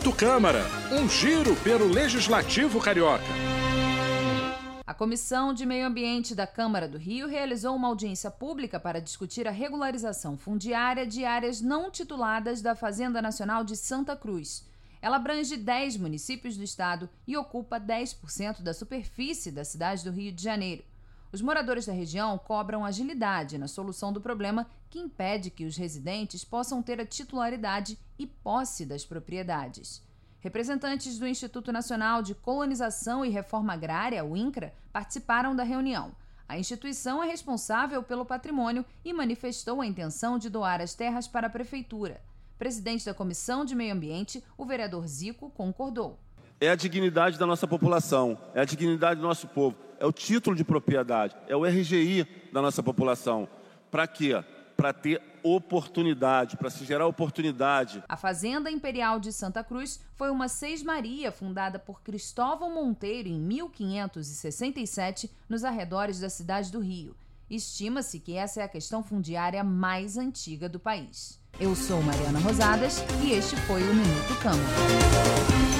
Minuto Câmara, um giro pelo Legislativo Carioca. A Comissão de Meio Ambiente da Câmara do Rio realizou uma audiência pública para discutir a regularização fundiária de áreas não tituladas da Fazenda Nacional de Santa Cruz. Ela abrange 10 municípios do estado e ocupa 10% da superfície da cidade do Rio de Janeiro. Os moradores da região cobram agilidade na solução do problema que impede que os residentes possam ter a titularidade e posse das propriedades. Representantes do Instituto Nacional de Colonização e Reforma Agrária, o INCRA, participaram da reunião. A instituição é responsável pelo patrimônio e manifestou a intenção de doar as terras para a prefeitura. Presidente da Comissão de Meio Ambiente, o vereador Zico, concordou. É a dignidade da nossa população, é a dignidade do nosso povo é o título de propriedade, é o RGI da nossa população. Para quê? Para ter oportunidade, para se gerar oportunidade. A Fazenda Imperial de Santa Cruz foi uma seis-maria fundada por Cristóvão Monteiro em 1567 nos arredores da cidade do Rio. Estima-se que essa é a questão fundiária mais antiga do país. Eu sou Mariana Rosadas e este foi o Minuto Câmara.